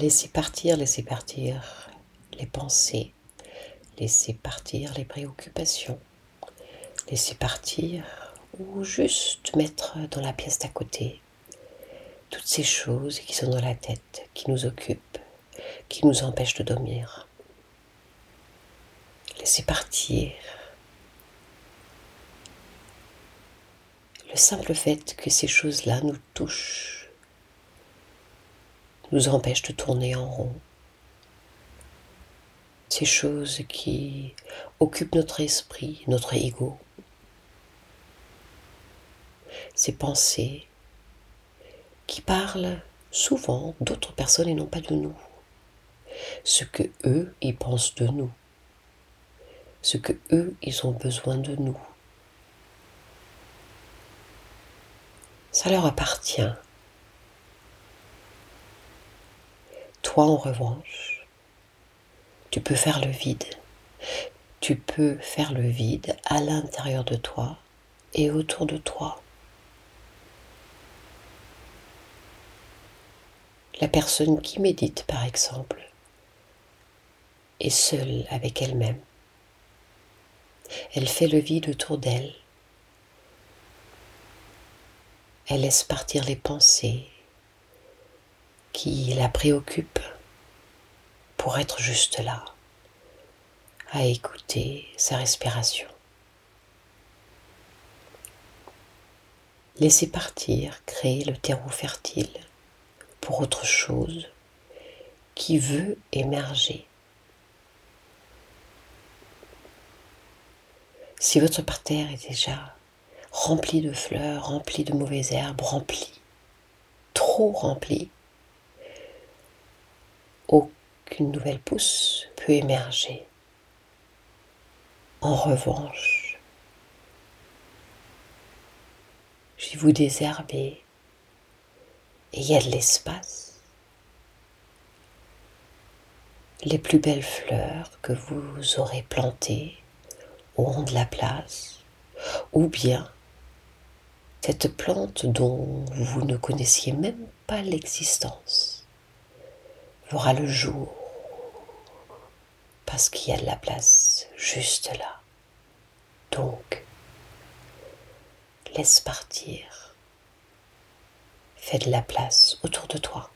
Laissez partir, laissez partir les pensées, laissez partir les préoccupations, laissez partir ou juste mettre dans la pièce d'à côté toutes ces choses qui sont dans la tête, qui nous occupent, qui nous empêchent de dormir. Laissez partir le simple fait que ces choses-là nous touchent nous empêchent de tourner en rond. Ces choses qui occupent notre esprit, notre ego, ces pensées qui parlent souvent d'autres personnes et non pas de nous. Ce que eux, ils pensent de nous. Ce que eux, ils ont besoin de nous. Ça leur appartient. En revanche, tu peux faire le vide. Tu peux faire le vide à l'intérieur de toi et autour de toi. La personne qui médite, par exemple, est seule avec elle-même. Elle fait le vide autour d'elle. Elle laisse partir les pensées qui la préoccupent pour être juste là, à écouter sa respiration. Laissez partir, créer le terreau fertile pour autre chose qui veut émerger. Si votre parterre est déjà rempli de fleurs, rempli de mauvaises herbes, rempli, trop rempli, aucune nouvelle pousse peut émerger. En revanche, si vous désherbez, et il y a de l'espace. Les plus belles fleurs que vous aurez plantées auront de la place, ou bien cette plante dont vous ne connaissiez même pas l'existence verra le jour parce qu'il y a de la place juste là. Donc, laisse partir Fais de la place autour de toi.